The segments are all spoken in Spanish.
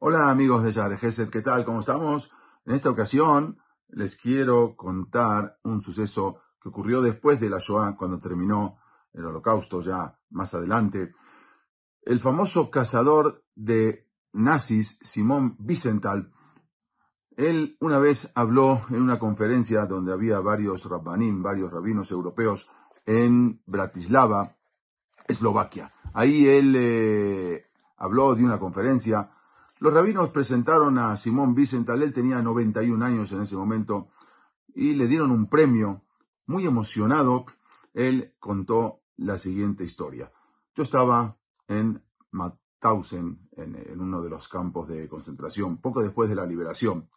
Hola amigos de Yare ¿qué tal? ¿Cómo estamos? En esta ocasión les quiero contar un suceso que ocurrió después de la Shoah, cuando terminó el holocausto ya más adelante. El famoso cazador de nazis, Simón Wiesenthal, él una vez habló en una conferencia donde había varios rabbanim, varios rabinos europeos en Bratislava, Eslovaquia. Ahí él eh, habló de una conferencia los rabinos presentaron a Simón Vicental, él tenía 91 años en ese momento, y le dieron un premio. Muy emocionado, él contó la siguiente historia. Yo estaba en Mauthausen, en, uno de los campos de concentración, poco después de la liberación.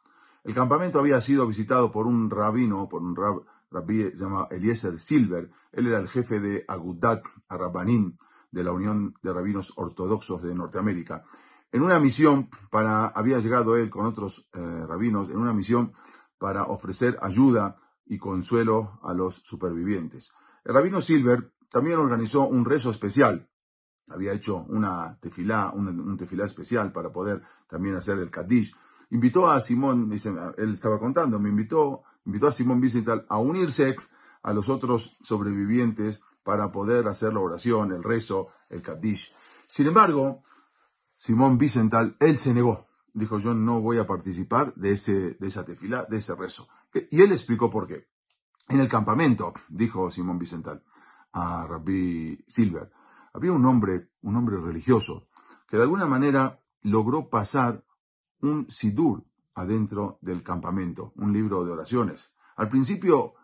El campamento había sido visitado por un rabino, por un rab, rabí llamado Eliezer Silver. Él era el jefe de Agudat Arabanim, de la Unión de Rabinos Ortodoxos de Norteamérica en una misión para, había llegado él con otros eh, rabinos, en una misión para ofrecer ayuda y consuelo a los supervivientes. El rabino Silver también organizó un rezo especial. Había hecho una tefilá, un, tefilá especial para poder también hacer el Kaddish. Invitó a Simón, él estaba contando, me invitó, invitó a Simón Vicental a unirse a los otros sobrevivientes para poder hacer la oración, el rezo, el Kaddish. Sin embargo, Simón Vicental, él se negó. Dijo, yo no voy a participar de, ese, de esa tefila, de ese rezo. Y él explicó por qué. En el campamento, dijo Simón Vicental a Rabbi Silver, había un hombre, un hombre religioso, que de alguna manera logró pasar un sidur adentro del campamento, un libro de oraciones. Al principio,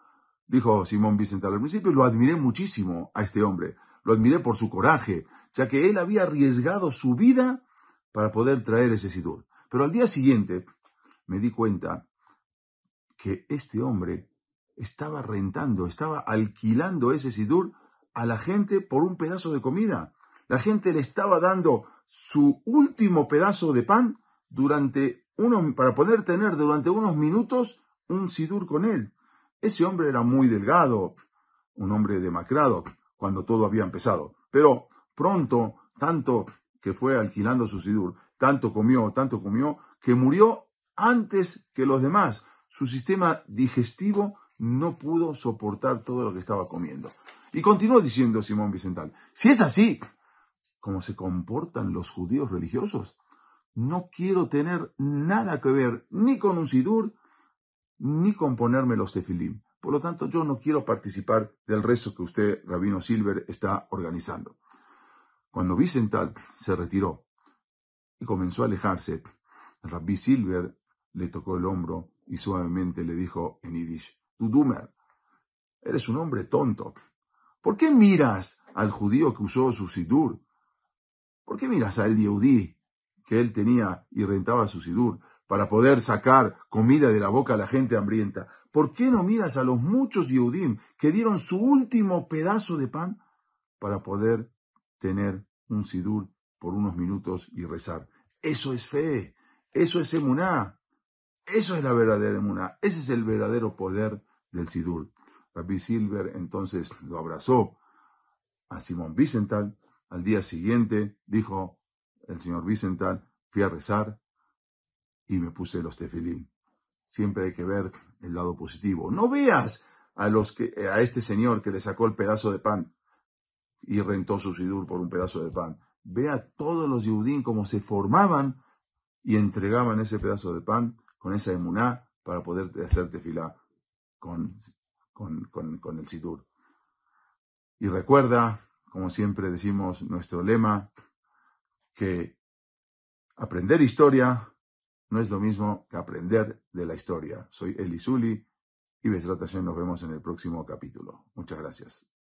dijo Simón Vicental, al principio lo admiré muchísimo a este hombre, lo admiré por su coraje, ya que él había arriesgado su vida para poder traer ese sidur. Pero al día siguiente me di cuenta que este hombre estaba rentando, estaba alquilando ese sidur a la gente por un pedazo de comida. La gente le estaba dando su último pedazo de pan durante uno, para poder tener durante unos minutos un sidur con él. Ese hombre era muy delgado, un hombre demacrado, cuando todo había empezado. Pero pronto, tanto que fue alquilando su sidur, tanto comió, tanto comió, que murió antes que los demás. Su sistema digestivo no pudo soportar todo lo que estaba comiendo. Y continuó diciendo Simón Vicental, si es así, como se comportan los judíos religiosos, no quiero tener nada que ver ni con un sidur, ni con ponerme los tefilim. Por lo tanto, yo no quiero participar del rezo que usted, Rabino Silver, está organizando. Cuando Vicental se retiró y comenzó a alejarse, Rabbi Silver le tocó el hombro y suavemente le dijo en Yiddish, Dudumer, eres un hombre tonto. ¿Por qué miras al judío que usó su sidur? ¿Por qué miras a el Yehudí que él tenía y rentaba su sidur para poder sacar comida de la boca a la gente hambrienta? ¿Por qué no miras a los muchos Yehudim que dieron su último pedazo de pan para poder tener un sidur por unos minutos y rezar. Eso es fe, eso es emuná, eso es la verdadera emuná, ese es el verdadero poder del sidur. Rabbi Silver entonces lo abrazó a Simón Vicental. Al día siguiente dijo el señor Vicental, fui a rezar y me puse los tefilim. Siempre hay que ver el lado positivo. No veas a los que a este señor que le sacó el pedazo de pan y rentó su sidur por un pedazo de pan. Ve a todos los yudín como se formaban y entregaban ese pedazo de pan con esa emuná para poder hacer tefilá con, con, con, el sidur. Y recuerda, como siempre decimos nuestro lema, que aprender historia no es lo mismo que aprender de la historia. Soy Elisuli y Besrat nos vemos en el próximo capítulo. Muchas gracias.